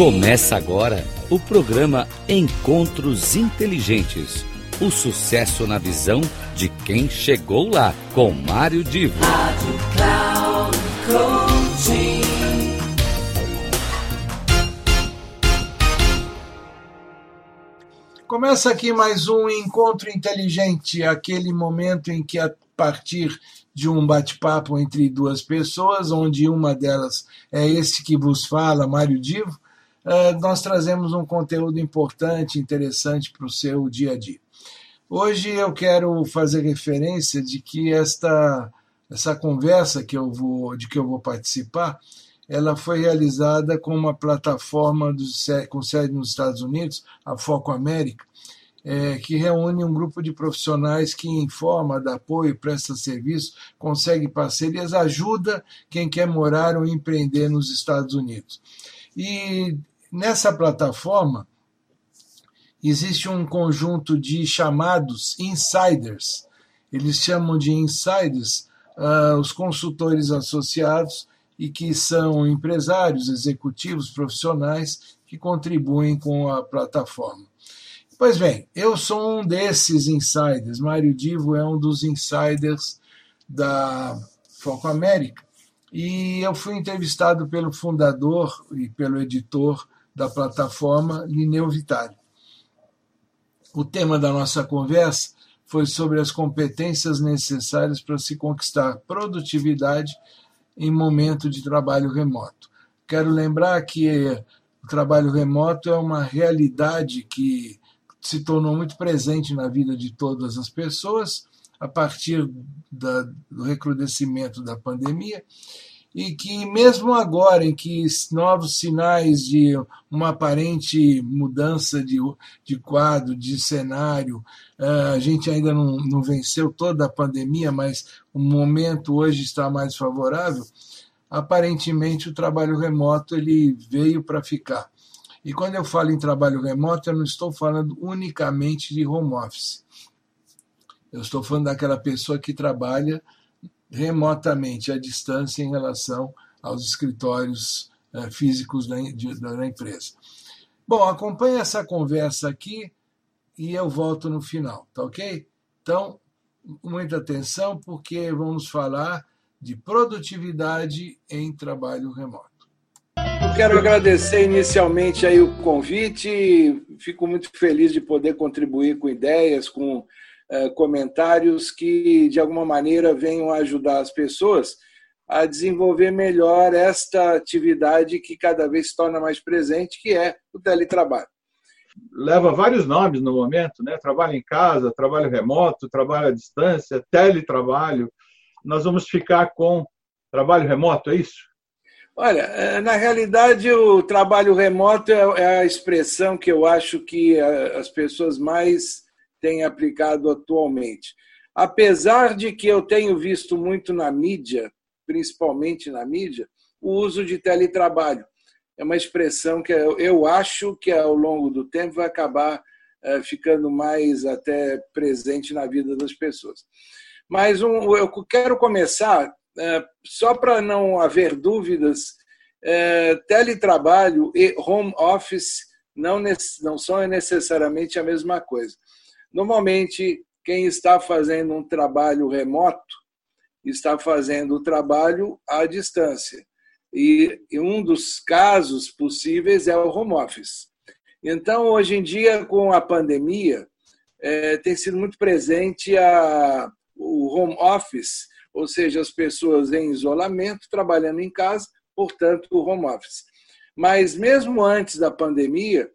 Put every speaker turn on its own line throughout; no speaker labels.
Começa agora o programa Encontros Inteligentes. O sucesso na visão de quem chegou lá, com Mário Divo. Rádio Cloud Coaching.
Começa aqui mais um Encontro Inteligente, aquele momento em que a partir de um bate-papo entre duas pessoas, onde uma delas é esse que vos fala, Mário Divo, nós trazemos um conteúdo importante, interessante para o seu dia a dia. Hoje eu quero fazer referência de que esta essa conversa que eu vou de que eu vou participar, ela foi realizada com uma plataforma do, com sede nos Estados Unidos, a Foco América, é, que reúne um grupo de profissionais que informa, dá apoio, presta serviço, consegue parcerias, ajuda quem quer morar ou empreender nos Estados Unidos. E nessa plataforma existe um conjunto de chamados insiders. Eles chamam de insiders uh, os consultores associados e que são empresários, executivos, profissionais que contribuem com a plataforma. Pois bem, eu sou um desses insiders. Mário Divo é um dos insiders da Foco América. E eu fui entrevistado pelo fundador e pelo editor da plataforma, Lineu Vitale. O tema da nossa conversa foi sobre as competências necessárias para se conquistar produtividade em momento de trabalho remoto. Quero lembrar que o trabalho remoto é uma realidade que se tornou muito presente na vida de todas as pessoas a partir da, do recrudescimento da pandemia e que mesmo agora em que novos sinais de uma aparente mudança de, de quadro, de cenário, a gente ainda não, não venceu toda a pandemia, mas o momento hoje está mais favorável, aparentemente o trabalho remoto ele veio para ficar. E quando eu falo em trabalho remoto, eu não estou falando unicamente de home office. Eu estou falando daquela pessoa que trabalha remotamente, à distância, em relação aos escritórios uh, físicos da, de, da empresa. Bom, acompanhe essa conversa aqui e eu volto no final, tá ok? Então, muita atenção, porque vamos falar de produtividade em trabalho remoto.
Eu quero agradecer inicialmente aí o convite. Fico muito feliz de poder contribuir com ideias, com comentários que de alguma maneira venham ajudar as pessoas a desenvolver melhor esta atividade que cada vez se torna mais presente, que é o teletrabalho.
Leva vários nomes no momento, né? Trabalho em casa, trabalho remoto, trabalho à distância, teletrabalho. Nós vamos ficar com trabalho remoto, é isso?
Olha, é, na realidade, o trabalho remoto é, é a expressão que eu acho que as pessoas mais têm aplicado atualmente. Apesar de que eu tenho visto muito na mídia, principalmente na mídia, o uso de teletrabalho. É uma expressão que eu acho que ao longo do tempo vai acabar é, ficando mais até presente na vida das pessoas. Mas um, eu quero começar é, só para não haver dúvidas, é, teletrabalho e home office não, não são necessariamente a mesma coisa. Normalmente, quem está fazendo um trabalho remoto está fazendo o trabalho à distância. E, um dos casos possíveis é o home office. Então, hoje em dia, com a pandemia, é, tem sido muito presente a, o home office ou seja, as pessoas em isolamento, trabalhando em casa, portanto, o home office. Mas mesmo antes da pandemia,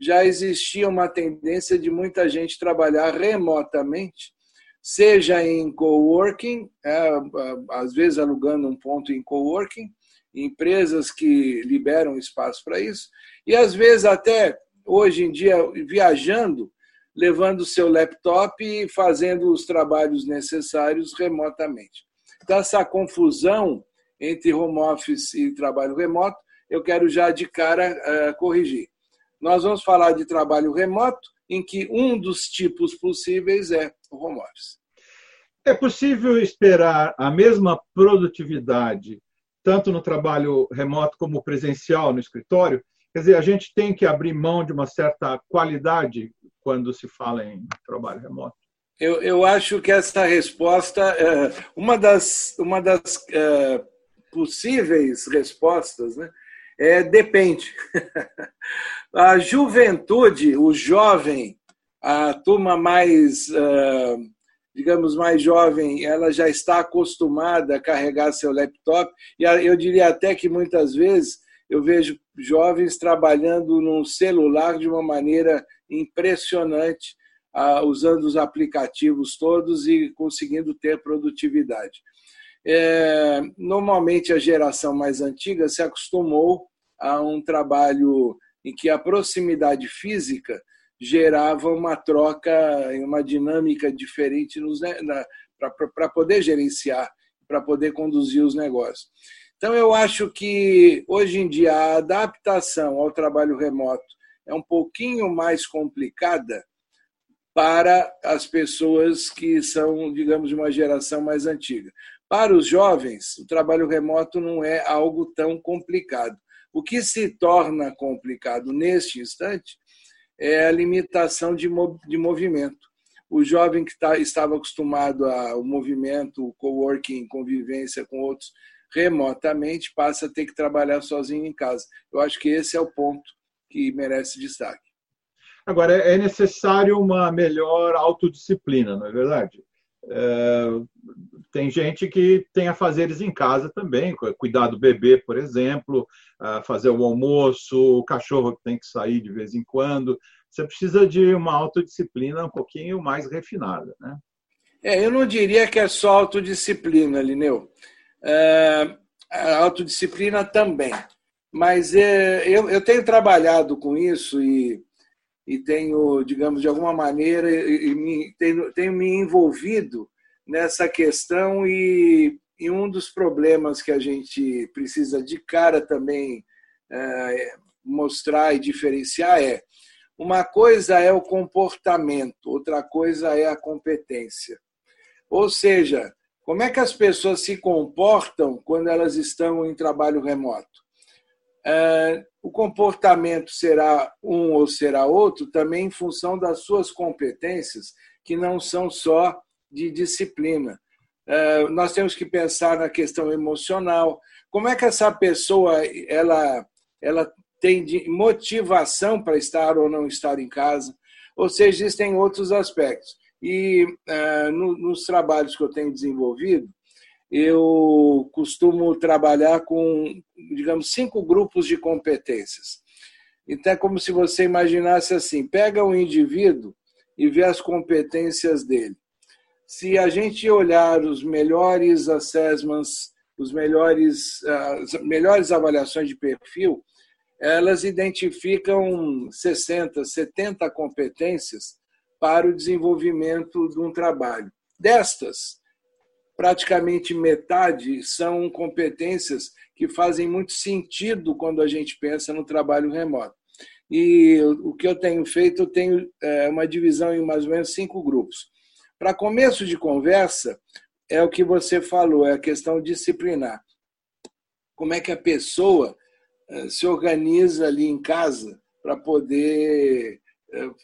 já existia uma tendência de muita gente trabalhar remotamente, seja em coworking, é, às vezes alugando um ponto em coworking, empresas que liberam espaço para isso, e às vezes até hoje em dia viajando levando seu laptop e fazendo os trabalhos necessários remotamente. Então, essa confusão entre home office e trabalho remoto, eu quero já de cara uh, corrigir. Nós vamos falar de trabalho remoto, em que um dos tipos possíveis é o home office.
É possível esperar a mesma produtividade, tanto no trabalho remoto como presencial no escritório? Quer dizer, a gente tem que abrir mão de uma certa qualidade quando se fala em trabalho remoto.
Eu, eu acho que essa resposta, é, uma das, uma das é, possíveis respostas, né, é depende. A juventude, o jovem, a turma mais, é, digamos, mais jovem, ela já está acostumada a carregar seu laptop, e eu diria até que muitas vezes eu vejo jovens trabalhando num celular de uma maneira impressionante, usando os aplicativos todos e conseguindo ter produtividade. É, normalmente a geração mais antiga se acostumou a um trabalho em que a proximidade física gerava uma troca, uma dinâmica diferente para poder gerenciar, para poder conduzir os negócios. Então, eu acho que hoje em dia a adaptação ao trabalho remoto é um pouquinho mais complicada para as pessoas que são, digamos, de uma geração mais antiga. Para os jovens, o trabalho remoto não é algo tão complicado. O que se torna complicado neste instante é a limitação de, movimento. O jovem que tá, estava acostumado ao movimento, coworking, convivência com outros, remotamente, passa a ter que trabalhar sozinho em casa. Eu acho que esse é o ponto que merece destaque.
Agora, é necessário uma melhor autodisciplina, não é verdade? É, tem gente que tem afazeres em casa também, cuidar do bebê, por exemplo, fazer o almoço, o cachorro que tem que sair de vez em quando. Você precisa de uma autodisciplina um pouquinho mais refinada, né?
É, eu não diria que é só autodisciplina, Lineu. É, a autodisciplina também. Mas é, eu, eu tenho trabalhado com isso e, e tenho, digamos, de alguma maneira, e, me, tenho, tenho me envolvido nessa questão e, e um dos problemas que a gente precisa de cara também é, mostrar e diferenciar é uma coisa é o comportamento, outra coisa é a competência. Ou seja, como é que as pessoas se comportam quando elas estão em trabalho remoto? É, o comportamento será um ou será outro também em função das suas competências, que não são só de disciplina. É, nós temos que pensar na questão emocional. Como é que essa pessoa ela, ela tem motivação para estar ou não estar em casa? Ou seja, existem outros aspectos. E no, nos trabalhos que eu tenho desenvolvido, eu costumo trabalhar com, digamos, cinco grupos de competências. Então, é como se você imaginasse assim: pega o indivíduo e vê as competências dele. Se a gente olhar os melhores assessments, os melhores, as melhores avaliações de perfil, elas identificam 60, 70 competências para o desenvolvimento de um trabalho. Destas, praticamente metade são competências que fazem muito sentido quando a gente pensa no trabalho remoto. E o que eu tenho feito, eu tenho é, uma divisão em mais ou menos cinco grupos. Para começo de conversa, é o que você falou, é a questão disciplinar. Como é que a pessoa é, se organiza ali em casa para poder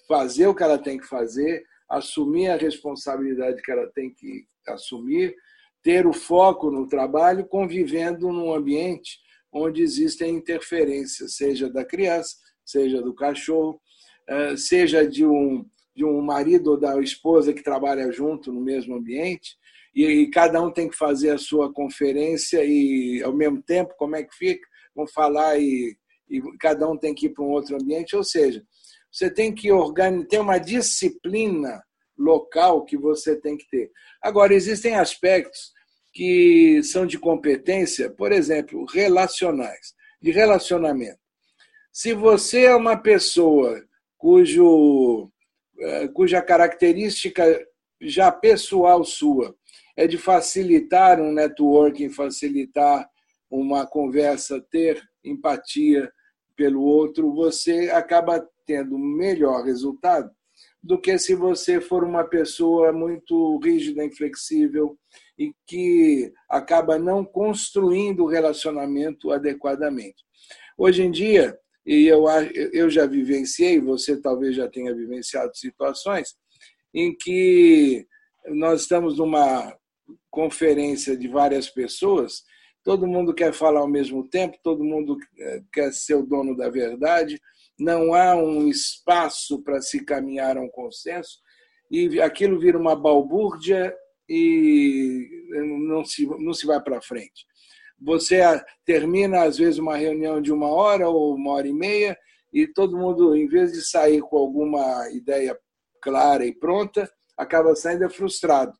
fazer o que ela tem que fazer, assumir a responsabilidade que ela tem que assumir, ter o foco no trabalho, convivendo num ambiente onde existem interferências, seja da criança, seja do cachorro, eh, seja de um, de um marido ou da esposa que trabalha junto no mesmo ambiente, e, cada um tem que fazer a sua conferência e, ao mesmo tempo, como é que fica? Vão falar e, e cada um tem que ir para um outro ambiente, ou seja, você tem que organizar, tem uma disciplina local que você tem que ter. Agora, existem aspectos que são de competência, por exemplo, relacionais, de relacionamento. Se você é uma pessoa cujo, eh, cuja característica já pessoal sua é de facilitar um networking, facilitar uma conversa, ter empatia pelo outro, você acaba tendo melhor resultado do que se você for uma pessoa muito rígida, inflexível e que acaba não construindo o relacionamento adequadamente. Hoje em dia, e eu, eu já vivenciei, você talvez já tenha vivenciado situações em que nós estamos numa conferência de várias pessoas, todo mundo quer falar ao mesmo tempo, todo mundo eh, quer ser o dono da verdade, não há um espaço para se caminhar a um consenso, e aquilo vira uma balbúrdia e não se, não se vai para frente. Você termina, às vezes, uma reunião de uma hora ou uma hora e meia, e todo mundo, em vez de sair com alguma ideia clara e pronta, acaba saindo frustrado.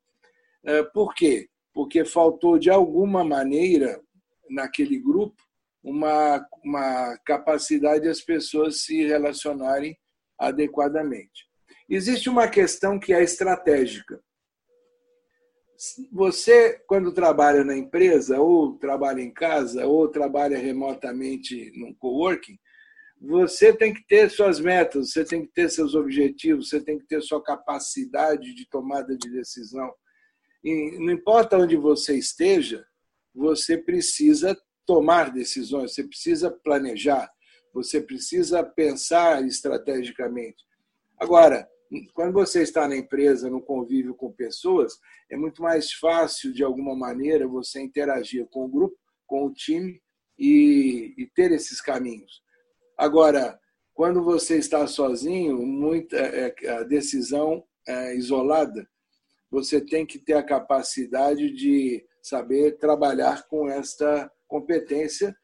É, por quê? Porque faltou, de alguma maneira, naquele grupo, uma, uma capacidade das pessoas se relacionarem adequadamente. Existe uma questão que é estratégica. Você, quando trabalha na empresa, ou trabalha em casa, ou trabalha remotamente num coworking, você tem que ter suas metas, você tem que ter seus objetivos, você tem que ter sua capacidade de tomada de decisão. Não importa onde você esteja, você precisa tomar decisões, você precisa planejar, você precisa pensar estrategicamente. Agora, quando você está na empresa, no convívio com pessoas, é muito mais fácil, de alguma maneira, você interagir com o grupo, com o time e, e ter esses caminhos. Agora, quando você está sozinho, muita, é, é, a decisão é isolada, você tem que ter a capacidade de saber trabalhar com esta competência.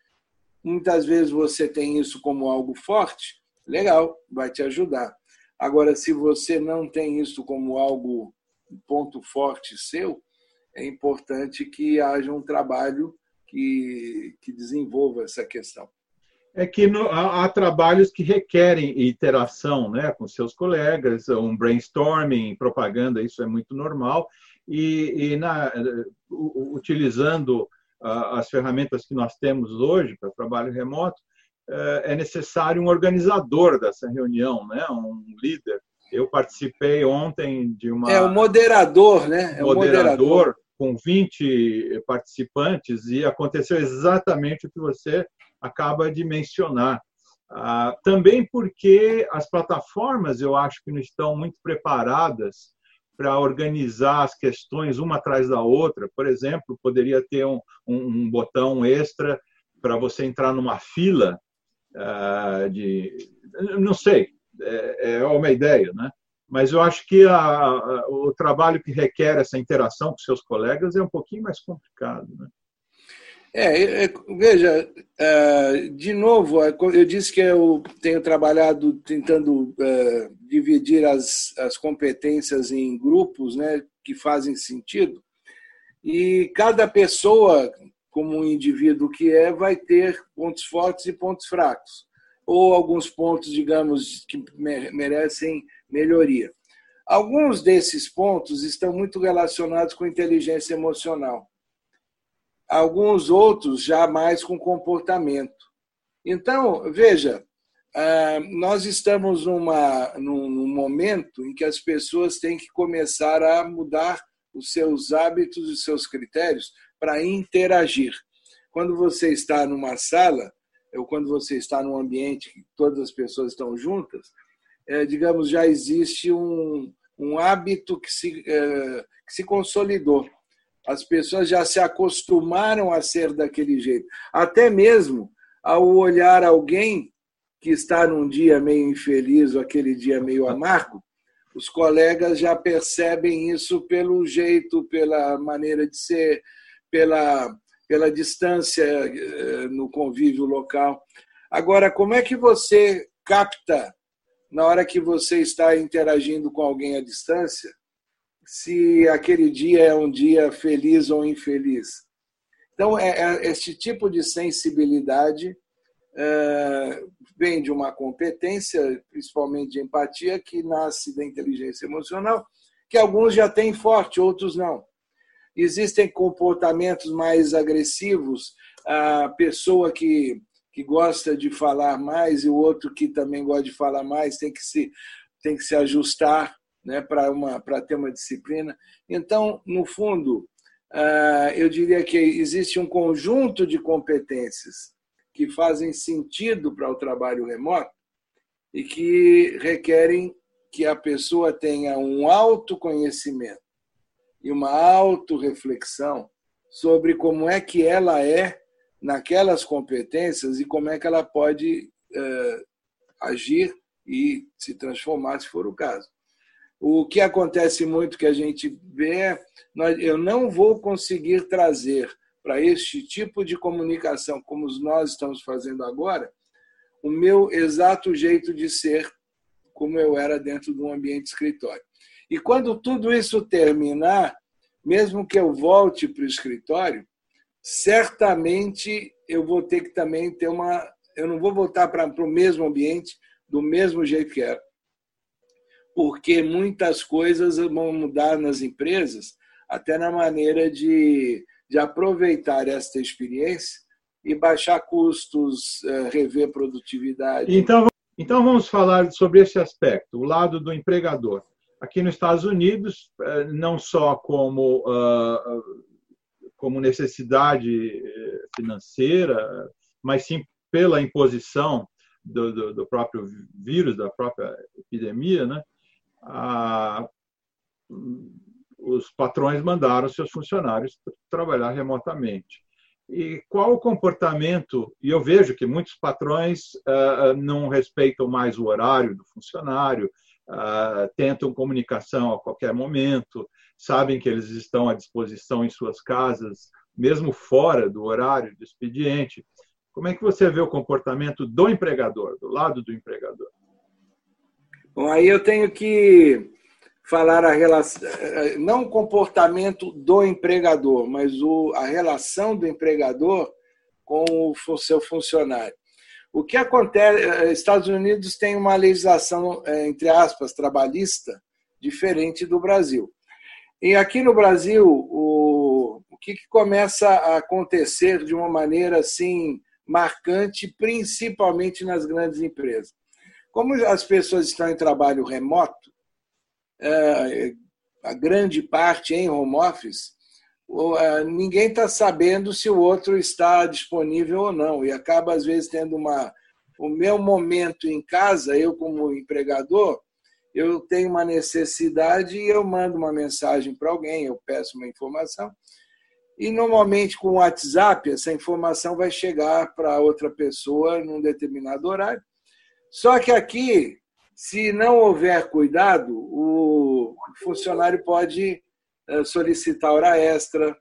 Muitas vezes você tem isso como algo forte, legal, vai te ajudar. Agora, se você não tem isso como algo ponto forte seu, é importante que haja um trabalho que, que desenvolva essa questão.
É que no, há, há, trabalhos que requerem interação né, com seus colegas, um brainstorming, propaganda, isso é muito normal. E, e na, utilizando as ferramentas que nós temos hoje para trabalho remoto, é, é necessário um organizador dessa reunião, né? um líder. Eu participei ontem de uma.
É o moderador, né?
É o moderador, moderador com 20 participantes e aconteceu exatamente o que você acaba de mencionar. Ah, também porque as plataformas, eu acho que não estão muito preparadas para organizar as questões uma atrás da outra. Por exemplo, poderia ter um, um botão extra para você entrar numa fila uh, de. Não sei, é, é, uma ideia, né? Mas eu acho que a, a, o trabalho que requer essa interação com seus colegas é um pouquinho mais complicado, né?
É, é, veja, é, de novo, é, eu disse que eu tenho trabalhado tentando dividir as, as competências em grupos né, que fazem sentido, e cada pessoa, como um indivíduo que é, vai ter pontos fortes e pontos fracos, ou alguns pontos, digamos, que merecem melhoria. Alguns desses pontos estão muito relacionados com inteligência emocional alguns outros já mais com comportamento. Então, veja, ah, nós estamos numa, num momento em que as pessoas têm que começar a mudar os seus hábitos e seus critérios para interagir. Quando você está numa sala, ou quando você está num ambiente que todas as pessoas estão juntas, é, digamos, já existe um, um hábito que se, é, que se consolidou. As pessoas já se acostumaram a ser daquele jeito. Até mesmo ao olhar alguém que está num dia meio infeliz ou aquele dia meio amargo, os colegas já percebem isso pelo jeito, pela maneira de ser, pela, pela distância eh, no convívio local. Agora, como é que você capta, na hora que você está interagindo com alguém à distância, se aquele dia é um dia feliz ou infeliz. Então, é, é, este tipo de sensibilidade é, vem de uma competência, principalmente de empatia, que nasce da inteligência emocional, que alguns já têm forte, outros não. Existem comportamentos mais agressivos, a pessoa que, que gosta de falar mais e o outro que também gosta de falar mais tem que se, tem que se ajustar né, para ter uma disciplina. Então, no fundo, ah, eu diria que existe um conjunto de competências que fazem sentido para o trabalho remoto e que requerem que a pessoa tenha um autoconhecimento e uma autorreflexão sobre como é que ela é naquelas competências e como é que ela pode uh, agir e se transformar, se for o caso. O que acontece muito que a gente vê, eu não vou conseguir trazer para este tipo de comunicação, como nós estamos fazendo agora, o meu exato jeito de ser, como eu era dentro de um ambiente escritório. E quando tudo isso terminar, mesmo que eu volte para o escritório, certamente eu vou ter que também ter uma. Eu não vou voltar para o mesmo ambiente do mesmo jeito que era. Porque muitas coisas vão mudar nas empresas, até na maneira de, de aproveitar esta experiência e baixar custos, eh, rever produtividade.
Então, então vamos falar sobre esse aspecto, o lado do empregador. Aqui nos Estados Unidos, eh, não só como ah, como necessidade eh, financeira, mas sim pela imposição do, do, do próprio vírus, da própria epidemia, né? Ah, os patrões mandaram seus funcionários trabalhar remotamente. E qual o comportamento? E eu vejo que muitos patrões ah, não respeitam mais o horário do funcionário, ah, tentam comunicação a qualquer momento, sabem que eles estão à disposição em suas casas, mesmo fora do horário do expediente. Como é que você vê o comportamento do empregador, do lado do empregador?
Bom, aí eu tenho que falar a relação, não o comportamento do empregador, mas o, a relação do empregador com o seu funcionário. O que acontece? Estados Unidos tem uma legislação, é, entre aspas, trabalhista, diferente do Brasil. E aqui no Brasil, o, o que, que começa a acontecer de uma maneira assim marcante, principalmente nas grandes empresas? Como as pessoas estão em trabalho remoto, é, a grande parte em home office, é, ninguém está sabendo se o outro está disponível ou não. E acaba, às vezes, tendo uma. O meu momento em casa, eu, como empregador, eu tenho uma necessidade e eu mando uma mensagem para alguém, eu peço uma informação. E normalmente com o WhatsApp, essa informação vai chegar para outra pessoa num determinado horário. Só que aqui, se não houver cuidado, o funcionário pode eh, solicitar hora extra,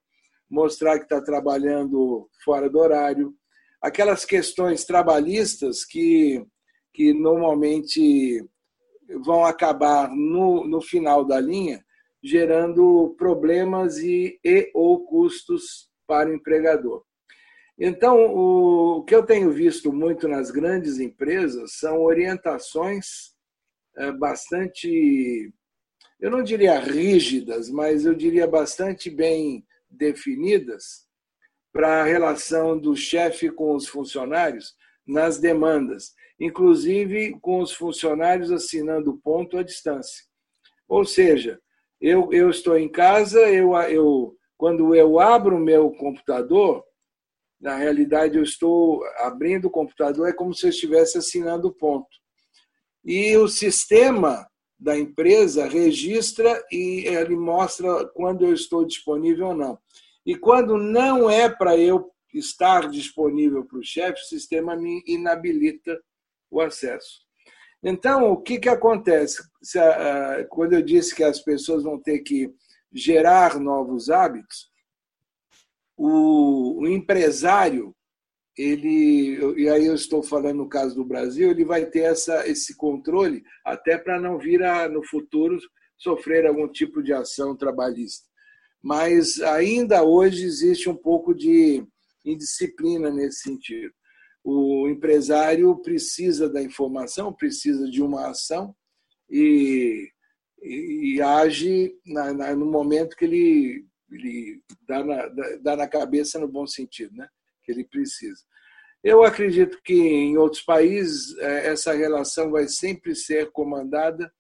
mostrar que está trabalhando fora do horário. Aquelas questões trabalhistas que, que normalmente vão acabar no, no final da linha gerando problemas e, e ou custos para o empregador. Então, o, que eu tenho visto muito nas grandes empresas são orientações é, bastante, eu não diria rígidas, mas eu diria bastante bem definidas para a relação do chefe com os funcionários nas demandas inclusive com os funcionários assinando ponto à distância. Ou seja, eu, eu estou em casa, eu, eu, quando eu abro o meu computador, na realidade eu estou abrindo o computador, é como se eu estivesse assinando ponto. E o sistema da empresa registra e ele mostra quando eu estou disponível ou não. E quando não é para eu estar disponível para o chefe, o sistema me inabilita o acesso. Então, o que, que acontece? Quando eu disse que as pessoas vão ter que gerar novos hábitos, o, empresário, ele, e aí eu estou falando no caso do Brasil, ele vai ter essa, esse controle até para não vir a, no futuro sofrer algum tipo de ação trabalhista. Mas ainda hoje existe um pouco de indisciplina nesse sentido o empresário precisa da informação, precisa de uma ação e, e, e age na, na, no momento que ele, ele dá, na, dá na cabeça no bom sentido, né? que ele precisa. Eu acredito que em outros países é, essa relação vai sempre ser comandada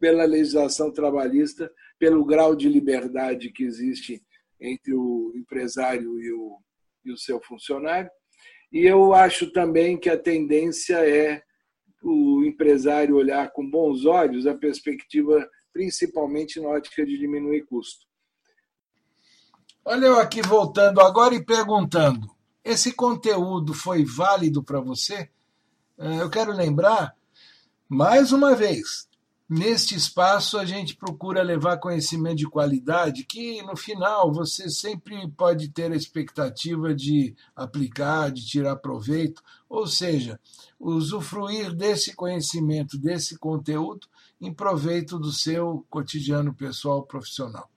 pela legislação trabalhista, pelo grau de liberdade que existe entre o empresário e o, e o seu funcionário
E eu acho também que a tendência é o empresário olhar com bons olhos a perspectiva, principalmente na ótica de diminuir custo.
Olha eu aqui voltando agora e perguntando: esse conteúdo foi válido para você? Eh, eu quero lembrar, mais uma vez, neste espaço a gente procura levar conhecimento de qualidade que no final você sempre pode ter a expectativa de aplicar, de tirar proveito, ou seja, usufruir desse conhecimento, desse conteúdo em proveito do seu cotidiano pessoal profissional.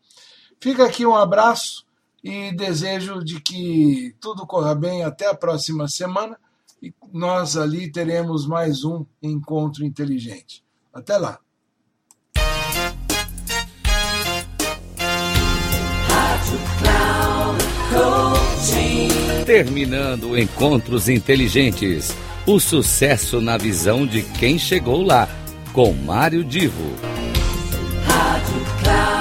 Fica aqui um abraço e desejo de que tudo corra bem até a próxima semana e nós ali teremos mais um encontro inteligente. Até lá.
Terminando Encontros Inteligentes. O sucesso na visão de quem chegou lá, com Mário Divo. Rádio Cloud